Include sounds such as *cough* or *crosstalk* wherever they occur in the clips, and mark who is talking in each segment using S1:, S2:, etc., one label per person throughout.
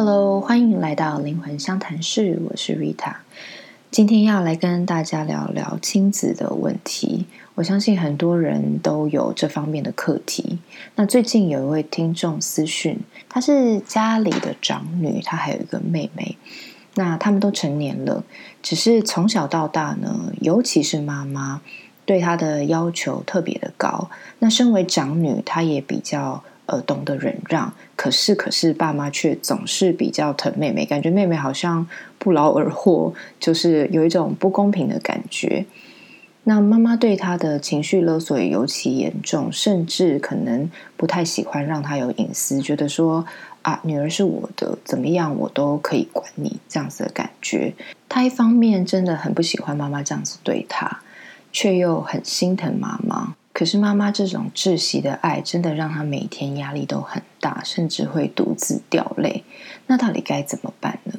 S1: Hello，欢迎来到灵魂相谈室，我是 Rita。今天要来跟大家聊聊亲子的问题。我相信很多人都有这方面的课题。那最近有一位听众私讯，她是家里的长女，她还有一个妹妹。那他们都成年了，只是从小到大呢，尤其是妈妈对她的要求特别的高。那身为长女，她也比较。而，懂得忍让，可是可是爸妈却总是比较疼妹妹，感觉妹妹好像不劳而获，就是有一种不公平的感觉。那妈妈对她的情绪勒索也尤其严重，甚至可能不太喜欢让她有隐私，觉得说啊，女儿是我的，怎么样我都可以管你这样子的感觉。她一方面真的很不喜欢妈妈这样子对她，却又很心疼妈妈。可是妈妈这种窒息的爱，真的让她每天压力都很大，甚至会独自掉泪。那到底该怎么办呢？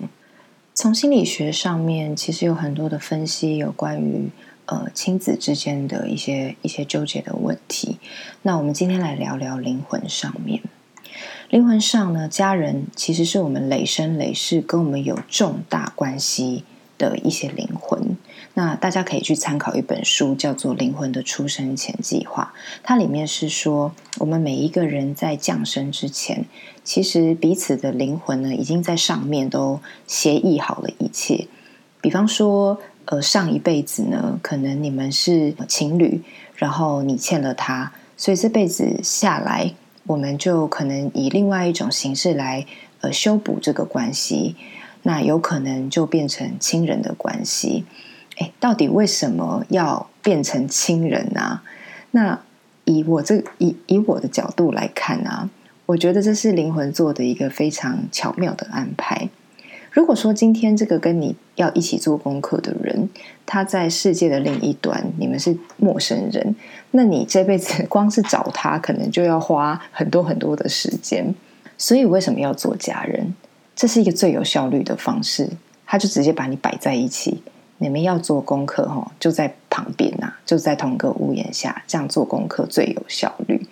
S1: 从心理学上面，其实有很多的分析，有关于呃亲子之间的一些一些纠结的问题。那我们今天来聊聊灵魂上面。灵魂上呢，家人其实是我们累生累世跟我们有重大关系的一些灵魂。那大家可以去参考一本书，叫做《灵魂的出生前计划》。它里面是说，我们每一个人在降生之前，其实彼此的灵魂呢，已经在上面都协议好了一切。比方说，呃，上一辈子呢，可能你们是情侣，然后你欠了他，所以这辈子下来，我们就可能以另外一种形式来呃修补这个关系。那有可能就变成亲人的关系。哎，到底为什么要变成亲人呢？那以我这以以我的角度来看啊，我觉得这是灵魂做的一个非常巧妙的安排。如果说今天这个跟你要一起做功课的人，他在世界的另一端，你们是陌生人，那你这辈子 *laughs* 光是找他，可能就要花很多很多的时间。所以为什么要做家人？这是一个最有效率的方式，他就直接把你摆在一起。你们要做功课哈，就在旁边呐，就在同个屋檐下，这样做功课最有效率。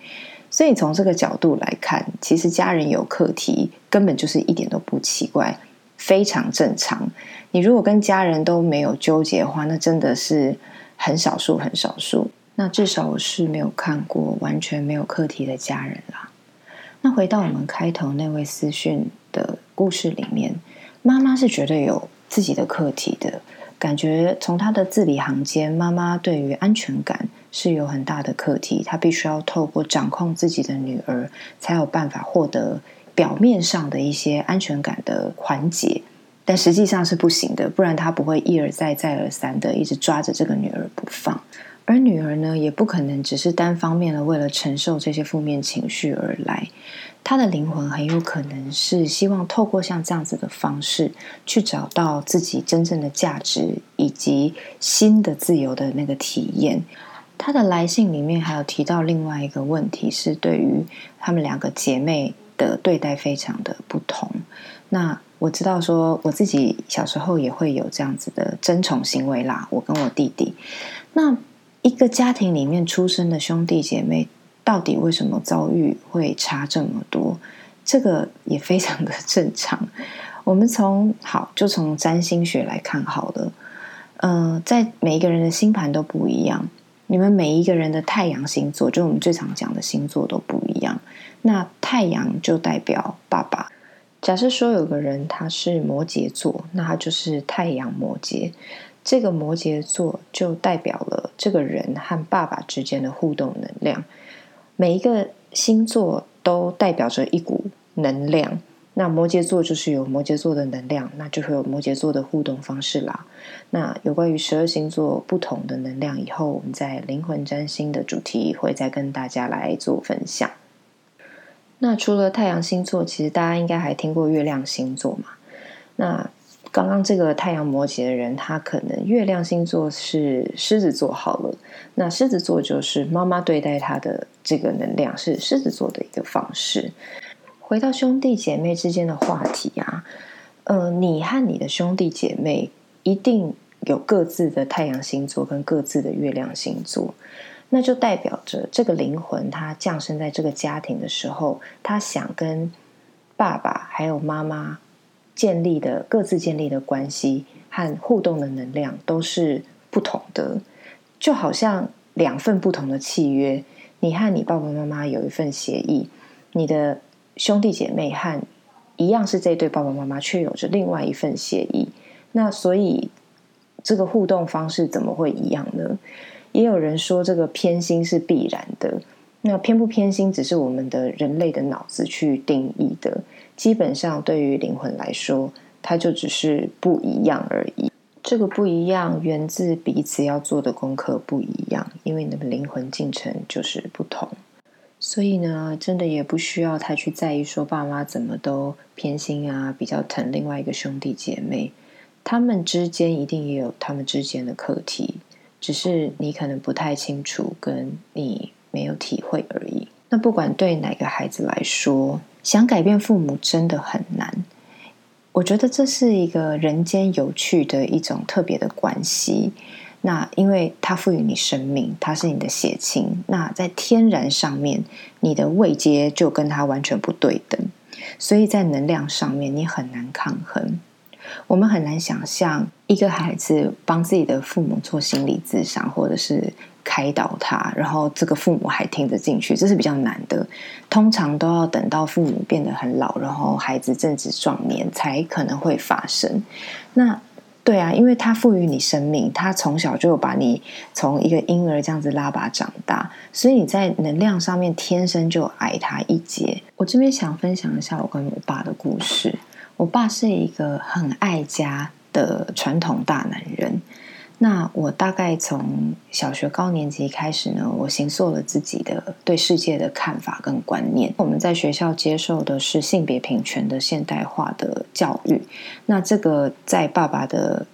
S1: 所以从这个角度来看，其实家人有课题，根本就是一点都不奇怪，非常正常。你如果跟家人都没有纠结的话，那真的是很少数，很少数。那至少我是没有看过完全没有课题的家人啦。那回到我们开头那位私讯故事里面，妈妈是绝对有自己的课题的。感觉从她的字里行间，妈妈对于安全感是有很大的课题。她必须要透过掌控自己的女儿，才有办法获得表面上的一些安全感的缓解，但实际上是不行的。不然她不会一而再、再而三的一直抓着这个女儿不放。而女儿呢，也不可能只是单方面的为了承受这些负面情绪而来。她的灵魂很有可能是希望透过像这样子的方式，去找到自己真正的价值以及新的自由的那个体验。她的来信里面还有提到另外一个问题，是对于她们两个姐妹的对待非常的不同。那我知道说，我自己小时候也会有这样子的争宠行为啦。我跟我弟弟，那一个家庭里面出生的兄弟姐妹。到底为什么遭遇会差这么多？这个也非常的正常。我们从好就从占星学来看好了。嗯，在每一个人的星盘都不一样，你们每一个人的太阳星座，就我们最常讲的星座都不一样。那太阳就代表爸爸。假设说有个人他是摩羯座，那他就是太阳摩羯。这个摩羯座就代表了这个人和爸爸之间的互动能量。每一个星座都代表着一股能量，那摩羯座就是有摩羯座的能量，那就会有摩羯座的互动方式啦。那有关于十二星座不同的能量，以后我们在灵魂占星的主题会再跟大家来做分享。那除了太阳星座，其实大家应该还听过月亮星座嘛？那刚刚这个太阳摩羯的人，他可能月亮星座是狮子座好了。那狮子座就是妈妈对待他的这个能量是狮子座的一个方式。回到兄弟姐妹之间的话题啊，呃，你和你的兄弟姐妹一定有各自的太阳星座跟各自的月亮星座，那就代表着这个灵魂它降生在这个家庭的时候，他想跟爸爸还有妈妈。建立的各自建立的关系和互动的能量都是不同的，就好像两份不同的契约。你和你爸爸妈妈有一份协议，你的兄弟姐妹和一样是这对爸爸妈妈，却有着另外一份协议。那所以这个互动方式怎么会一样呢？也有人说这个偏心是必然的。那偏不偏心，只是我们的人类的脑子去定义的。基本上，对于灵魂来说，它就只是不一样而已。这个不一样源自彼此要做的功课不一样，因为你的灵魂进程就是不同。所以呢，真的也不需要太去在意说爸妈怎么都偏心啊，比较疼另外一个兄弟姐妹。他们之间一定也有他们之间的课题，只是你可能不太清楚，跟你。没有体会而已。那不管对哪个孩子来说，想改变父母真的很难。我觉得这是一个人间有趣的一种特别的关系。那因为它赋予你生命，它是你的血亲。那在天然上面，你的位阶就跟他完全不对等，所以在能量上面你很难抗衡。我们很难想象一个孩子帮自己的父母做心理咨商，或者是。开导他，然后这个父母还听得进去，这是比较难的。通常都要等到父母变得很老，然后孩子正值壮年，才可能会发生。那对啊，因为他赋予你生命，他从小就把你从一个婴儿这样子拉拔长大，所以你在能量上面天生就矮他一截。我这边想分享一下我跟我爸的故事。我爸是一个很爱家的传统大男人。那我大概从小学高年级开始呢，我形塑了自己的对世界的看法跟观念。我们在学校接受的是性别平权的现代化的教育，那这个在爸爸的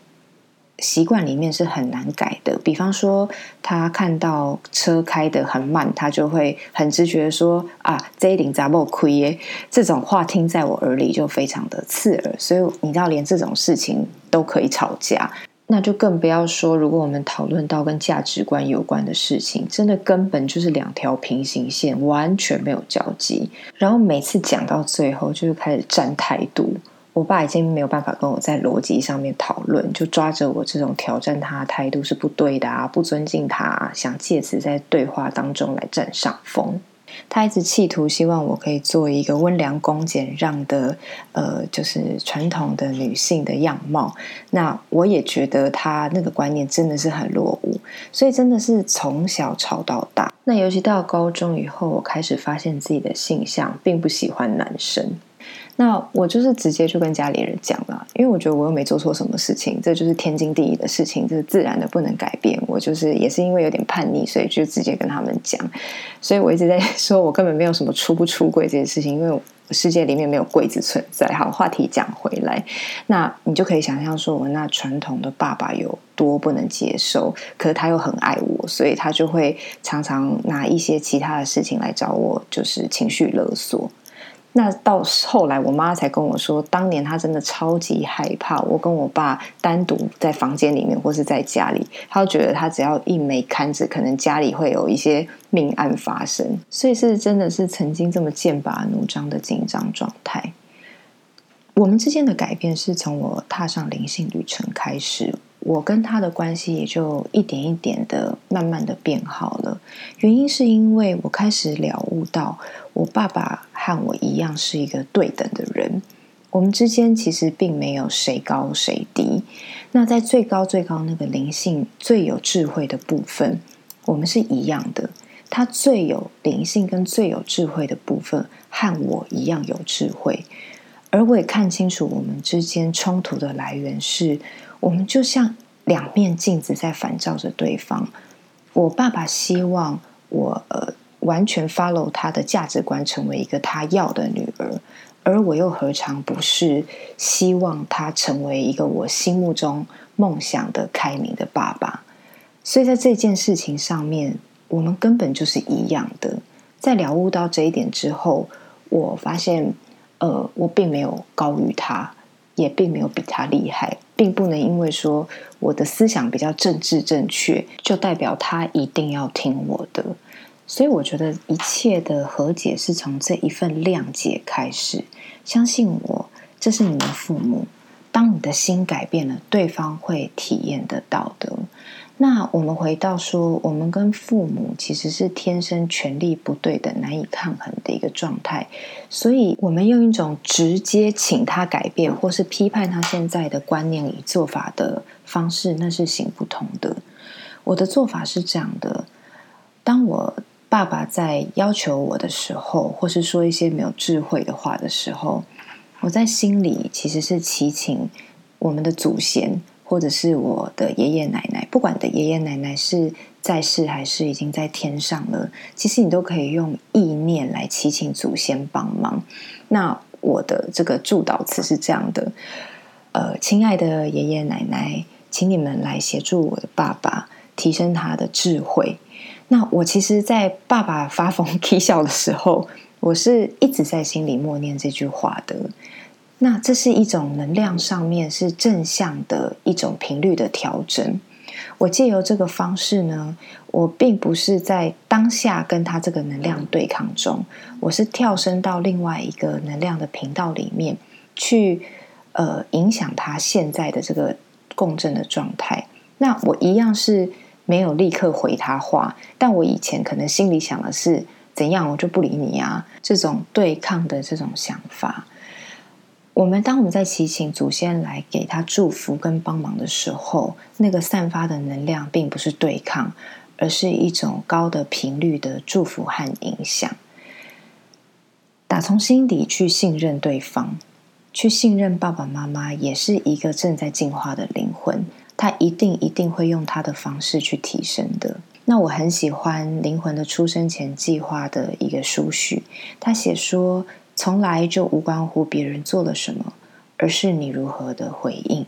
S1: 习惯里面是很难改的。比方说，他看到车开得很慢，他就会很直觉说：“啊，这一顶杂不亏耶。”这种话听在我耳里就非常的刺耳，所以你知道，连这种事情都可以吵架。那就更不要说，如果我们讨论到跟价值观有关的事情，真的根本就是两条平行线，完全没有交集。然后每次讲到最后，就是开始站态度。我爸已经没有办法跟我在逻辑上面讨论，就抓着我这种挑战他的态度是不对的啊，不尊敬他啊，想借此在对话当中来占上风。他一直企图希望我可以做一个温良恭俭让的，呃，就是传统的女性的样貌。那我也觉得他那个观念真的是很落伍，所以真的是从小吵到大。那尤其到高中以后，我开始发现自己的性向并不喜欢男生。那我就是直接就跟家里人讲了，因为我觉得我又没做错什么事情，这就是天经地义的事情，这是自然的，不能改变。我就是也是因为有点叛逆，所以就直接跟他们讲。所以我一直在 *laughs* 说，我根本没有什么出不出柜这件事情，因为世界里面没有柜子存在。好，话题讲回来，那你就可以想象说，我那传统的爸爸有多不能接受，可是他又很爱我，所以他就会常常拿一些其他的事情来找我，就是情绪勒索。那到后来，我妈才跟我说，当年她真的超级害怕我跟我爸单独在房间里面，或是在家里，她觉得她只要一没看着，可能家里会有一些命案发生，所以是真的是曾经这么剑拔弩张的紧张状态。我们之间的改变是从我踏上灵性旅程开始。我跟他的关系也就一点一点的慢慢的变好了。原因是因为我开始了悟到，我爸爸和我一样是一个对等的人，我们之间其实并没有谁高谁低。那在最高最高那个灵性最有智慧的部分，我们是一样的。他最有灵性跟最有智慧的部分，和我一样有智慧。而我也看清楚，我们之间冲突的来源是。我们就像两面镜子在反照着对方。我爸爸希望我呃完全 follow 他的价值观，成为一个他要的女儿，而我又何尝不是希望他成为一个我心目中梦想的开明的爸爸？所以在这件事情上面，我们根本就是一样的。在了悟到这一点之后，我发现，呃，我并没有高于他。也并没有比他厉害，并不能因为说我的思想比较政治正确，就代表他一定要听我的。所以我觉得一切的和解是从这一份谅解开始。相信我，这是你们父母。当你的心改变了，对方会体验得到的。那我们回到说，我们跟父母其实是天生权力不对等、难以抗衡的一个状态，所以我们用一种直接请他改变，或是批判他现在的观念与做法的方式，那是行不通的。我的做法是这样的：当我爸爸在要求我的时候，或是说一些没有智慧的话的时候，我在心里其实是祈请我们的祖先。或者是我的爷爷奶奶，不管的爷爷奶奶是在世还是已经在天上了，其实你都可以用意念来祈请祖先帮忙。那我的这个祝祷词是这样的：呃，亲爱的爷爷奶奶，请你们来协助我的爸爸提升他的智慧。那我其实，在爸爸发疯 *laughs* 啼笑的时候，我是一直在心里默念这句话的。那这是一种能量上面是正向的一种频率的调整。我借由这个方式呢，我并不是在当下跟他这个能量对抗中，我是跳升到另外一个能量的频道里面去，呃，影响他现在的这个共振的状态。那我一样是没有立刻回他话，但我以前可能心里想的是怎样，我就不理你啊，这种对抗的这种想法。我们当我们在祈请祖先来给他祝福跟帮忙的时候，那个散发的能量并不是对抗，而是一种高的频率的祝福和影响。打从心底去信任对方，去信任爸爸妈妈，也是一个正在进化的灵魂，他一定一定会用他的方式去提升的。那我很喜欢灵魂的出生前计划的一个书序，他写说。从来就无关乎别人做了什么，而是你如何的回应。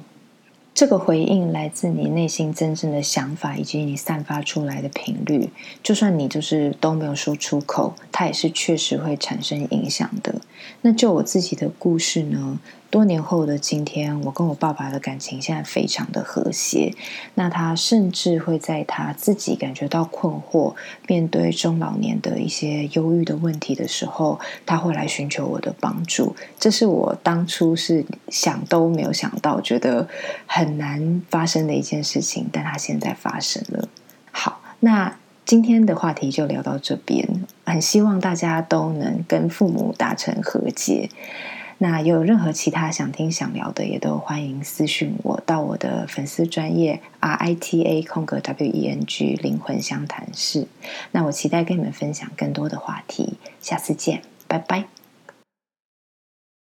S1: 这个回应来自你内心真正的想法，以及你散发出来的频率。就算你就是都没有说出口，它也是确实会产生影响的。那就我自己的故事呢？多年后的今天，我跟我爸爸的感情现在非常的和谐。那他甚至会在他自己感觉到困惑、面对中老年的一些忧郁的问题的时候，他会来寻求我的帮助。这是我当初是想都没有想到，觉得很难发生的一件事情，但他现在发生了。好，那今天的话题就聊到这边。很希望大家都能跟父母达成和解。那有任何其他想听想聊的，也都欢迎私讯我到我的粉丝专业 R I T A 空格 W E N G 灵魂相谈室。那我期待跟你们分享更多的话题，下次见，拜拜。